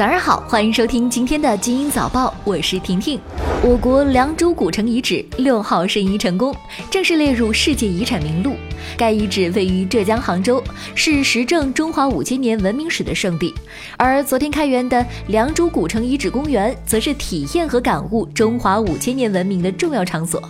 早上好，欢迎收听今天的精英早报，我是婷婷。我国良渚古城遗址六号申遗成功，正式列入世界遗产名录。该遗址位于浙江杭州，是实证中华五千年文明史的圣地。而昨天开园的良渚古城遗址公园，则是体验和感悟中华五千年文明的重要场所。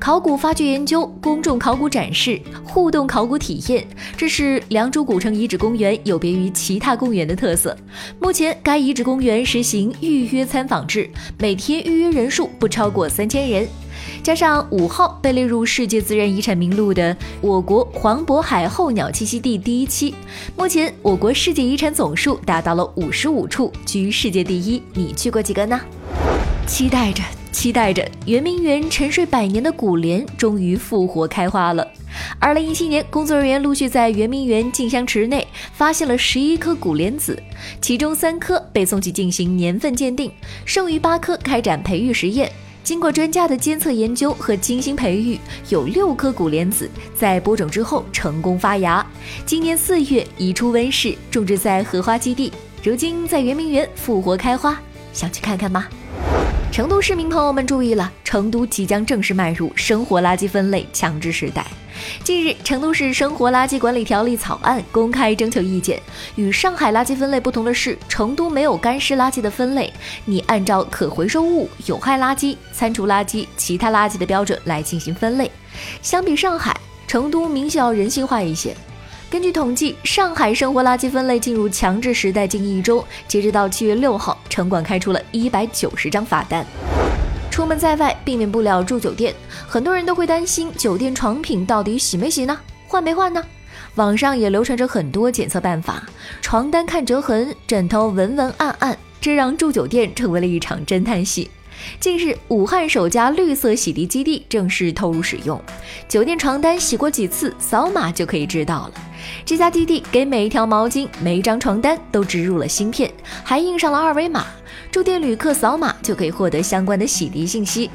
考古发掘研究、公众考古展示、互动考古体验，这是良渚古城遗址公园有别于其他公园的特色。目前，该遗址公园实行预约参访制，每天预约人数不超过三千人。加上五号被列入世界自然遗产名录的我国黄渤海候鸟栖息地第一期，目前我国世界遗产总数达到了五十五处，居世界第一。你去过几个呢？期待着，期待着，圆明园沉睡百年的古莲终于复活开花了。二零一七年，工作人员陆续在圆明园静香池内发现了十一颗古莲子，其中三颗被送去进行年份鉴定，剩余八颗开展培育实验。经过专家的监测研究和精心培育，有六颗古莲子在播种之后成功发芽，今年四月移出温室，种植在荷花基地，如今在圆明园复活开花，想去看看吗？成都市民朋友们注意了，成都即将正式迈入生活垃圾分类强制时代。近日，成都市生活垃圾管理条例草案公开征求意见。与上海垃圾分类不同的是，成都没有干湿垃圾的分类，你按照可回收物、有害垃圾、餐厨垃圾、其他垃圾的标准来进行分类。相比上海，成都明显要人性化一些。根据统计，上海生活垃圾分类进入强制时代近一周，截止到七月六号，城管开出了一百九十张罚单。出门在外，避免不了住酒店，很多人都会担心酒店床品到底洗没洗呢？换没换呢？网上也流传着很多检测办法，床单看折痕，枕头纹纹暗暗，这让住酒店成为了一场侦探戏。近日，武汉首家绿色洗涤基地正式投入使用，酒店床单洗过几次，扫码就可以知道了。这家基地给每一条毛巾、每一张床单都植入了芯片，还印上了二维码。住店旅客扫码就可以获得相关的洗涤信息。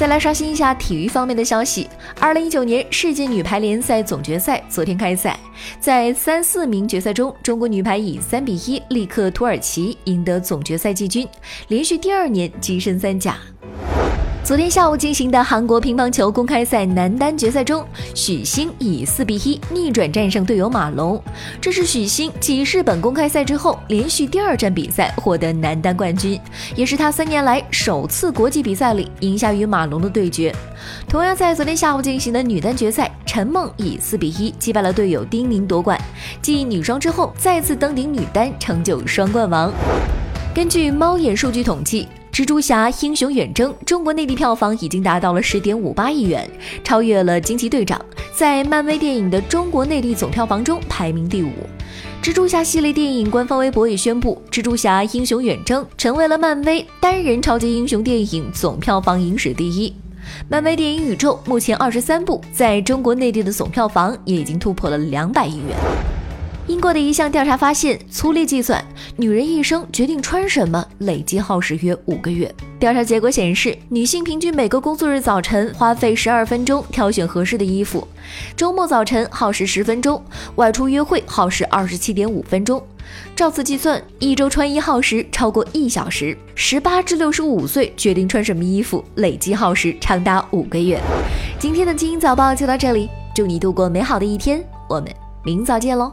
再来刷新一下体育方面的消息：二零一九年世界女排联赛总决赛昨天开赛，在三四名决赛中，中国女排以三比一力克土耳其，赢得总决赛季军，连续第二年跻身三甲。昨天下午进行的韩国乒乓球公开赛男单决赛中，许昕以四比一逆转战胜队友马龙，这是许昕继日本公开赛之后连续第二站比赛获得男单冠军，也是他三年来首次国际比赛里赢下与马龙的对决。同样在昨天下午进行的女单决赛，陈梦以四比一击败了队友丁宁夺冠，继女双之后再次登顶女单，成就双冠王。根据猫眼数据统计。蜘蛛侠：英雄远征中国内地票房已经达到了十点五八亿元，超越了惊奇队长，在漫威电影的中国内地总票房中排名第五。蜘蛛侠系列电影官方微博也宣布，蜘蛛侠：英雄远征成为了漫威单人超级英雄电影总票房影史第一。漫威电影宇宙目前二十三部，在中国内地的总票房也已经突破了两百亿元。英国的一项调查发现，粗略计算，女人一生决定穿什么累计耗时约五个月。调查结果显示，女性平均每个工作日早晨花费十二分钟挑选合适的衣服，周末早晨耗时十分钟，外出约会耗时二十七点五分钟。照此计算，一周穿衣耗时超过一小时。十八至六十五岁决定穿什么衣服，累计耗时长达五个月。今天的精英早报就到这里，祝你度过美好的一天，我们明早见喽。